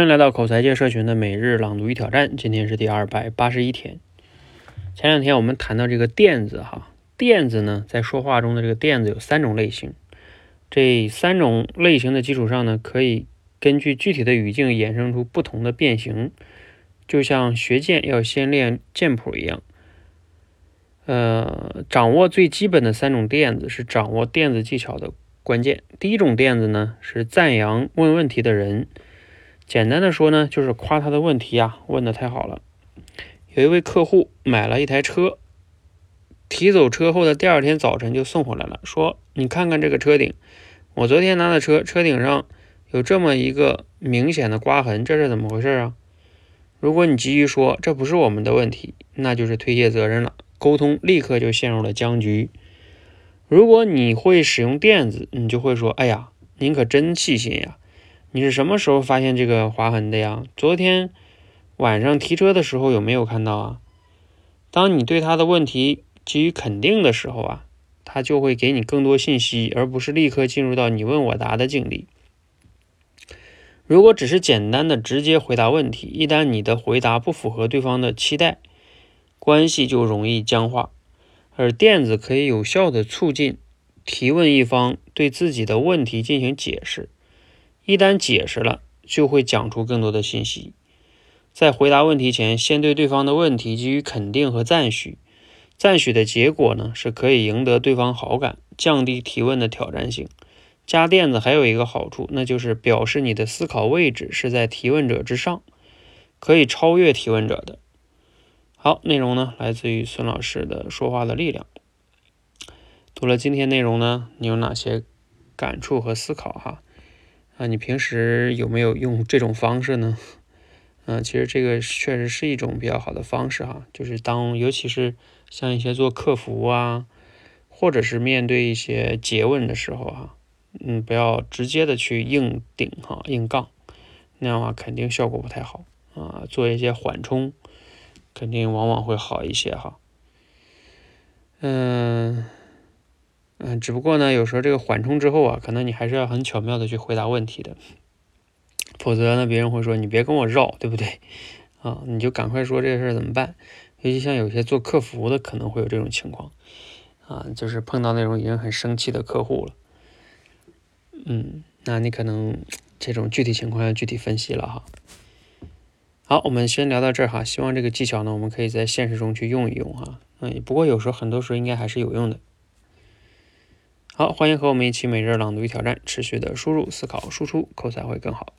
欢迎来到口才界社群的每日朗读与挑战，今天是第二百八十一天。前两天我们谈到这个垫子哈，垫子呢，在说话中的这个垫子有三种类型，这三种类型的基础上呢，可以根据具体的语境衍生出不同的变形，就像学剑要先练剑谱一样。呃，掌握最基本的三种垫子是掌握垫子技巧的关键。第一种垫子呢，是赞扬问问题的人。简单的说呢，就是夸他的问题呀，问的太好了。有一位客户买了一台车，提走车后的第二天早晨就送回来了，说：“你看看这个车顶，我昨天拿的车，车顶上有这么一个明显的刮痕，这是怎么回事啊？”如果你急于说这不是我们的问题，那就是推卸责任了，沟通立刻就陷入了僵局。如果你会使用垫子，你就会说：“哎呀，您可真细心呀。”你是什么时候发现这个划痕的呀？昨天晚上提车的时候有没有看到啊？当你对他的问题给予肯定的时候啊，他就会给你更多信息，而不是立刻进入到你问我答的境地。如果只是简单的直接回答问题，一旦你的回答不符合对方的期待，关系就容易僵化。而垫子可以有效的促进提问一方对自己的问题进行解释。一旦解释了，就会讲出更多的信息。在回答问题前，先对对方的问题给予肯定和赞许。赞许的结果呢，是可以赢得对方好感，降低提问的挑战性。加垫子还有一个好处，那就是表示你的思考位置是在提问者之上，可以超越提问者的。好，内容呢来自于孙老师的《说话的力量》。读了今天内容呢，你有哪些感触和思考？哈。啊，你平时有没有用这种方式呢？嗯，其实这个确实是一种比较好的方式哈，就是当尤其是像一些做客服啊，或者是面对一些诘问的时候哈，嗯，不要直接的去硬顶哈，硬杠，那样的话肯定效果不太好啊。做一些缓冲，肯定往往会好一些哈。嗯。嗯，只不过呢，有时候这个缓冲之后啊，可能你还是要很巧妙的去回答问题的，否则呢，别人会说你别跟我绕，对不对？啊，你就赶快说这个事儿怎么办？尤其像有些做客服的，可能会有这种情况，啊，就是碰到那种已经很生气的客户了，嗯，那你可能这种具体情况要具体分析了哈。好，我们先聊到这儿哈，希望这个技巧呢，我们可以在现实中去用一用哈。嗯，不过有时候很多时候应该还是有用的。好，欢迎和我们一起每日朗读与挑战，持续的输入、思考、输出，口才会更好。